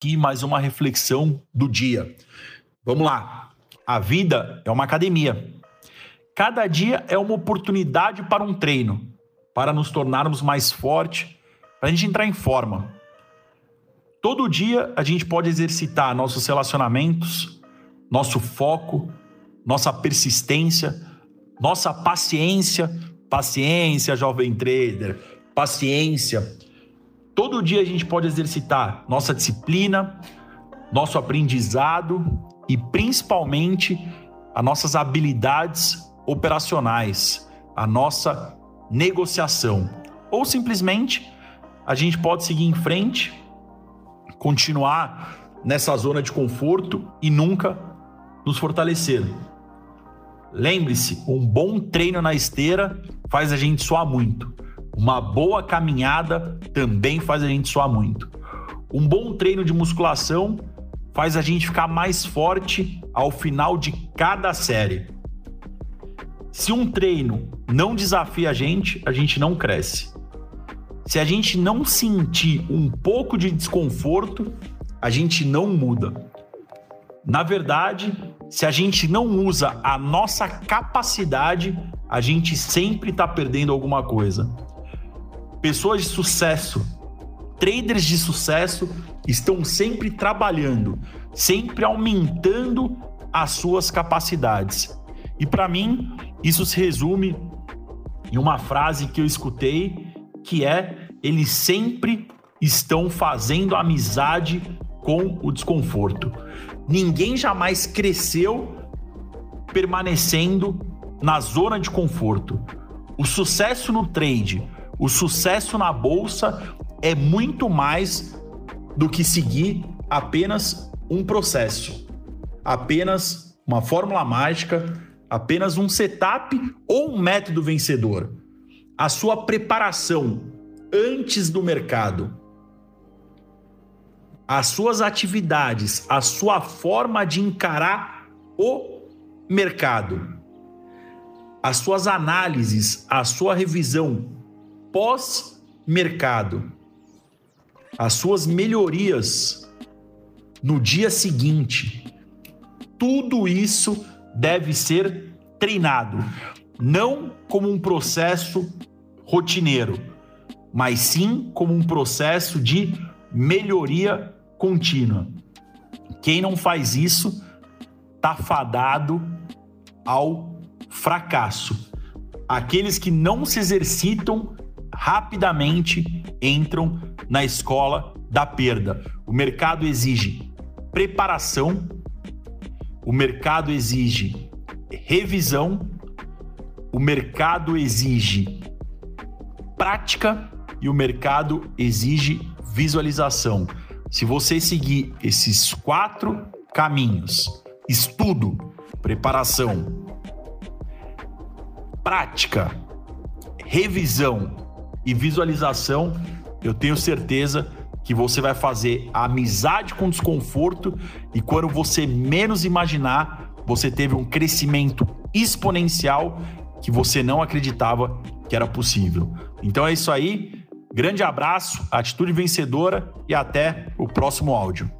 aqui mais uma reflexão do dia. Vamos lá. A vida é uma academia. Cada dia é uma oportunidade para um treino, para nos tornarmos mais fortes, para a gente entrar em forma. Todo dia a gente pode exercitar nossos relacionamentos, nosso foco, nossa persistência, nossa paciência. Paciência, jovem trader, paciência. Todo dia a gente pode exercitar nossa disciplina, nosso aprendizado e principalmente as nossas habilidades operacionais, a nossa negociação. Ou simplesmente a gente pode seguir em frente, continuar nessa zona de conforto e nunca nos fortalecer. Lembre-se, um bom treino na esteira faz a gente suar muito. Uma boa caminhada também faz a gente suar muito. Um bom treino de musculação faz a gente ficar mais forte ao final de cada série. Se um treino não desafia a gente, a gente não cresce. Se a gente não sentir um pouco de desconforto, a gente não muda. Na verdade, se a gente não usa a nossa capacidade, a gente sempre está perdendo alguma coisa. Pessoas de sucesso, traders de sucesso, estão sempre trabalhando, sempre aumentando as suas capacidades. E para mim, isso se resume em uma frase que eu escutei, que é: eles sempre estão fazendo amizade com o desconforto. Ninguém jamais cresceu permanecendo na zona de conforto. O sucesso no trade, o sucesso na bolsa é muito mais do que seguir apenas um processo, apenas uma fórmula mágica, apenas um setup ou um método vencedor. A sua preparação antes do mercado as suas atividades, a sua forma de encarar o mercado, as suas análises, a sua revisão pós-mercado, as suas melhorias no dia seguinte, tudo isso deve ser treinado, não como um processo rotineiro, mas sim como um processo de melhoria contínua. Quem não faz isso está fadado ao fracasso. Aqueles que não se exercitam rapidamente entram na escola da perda. O mercado exige preparação, o mercado exige revisão, o mercado exige prática e o mercado exige visualização. Se você seguir esses quatro caminhos, estudo, preparação, prática, revisão e visualização, eu tenho certeza que você vai fazer amizade com desconforto e quando você menos imaginar, você teve um crescimento exponencial que você não acreditava que era possível. Então é isso aí. Grande abraço, atitude vencedora e até o próximo áudio.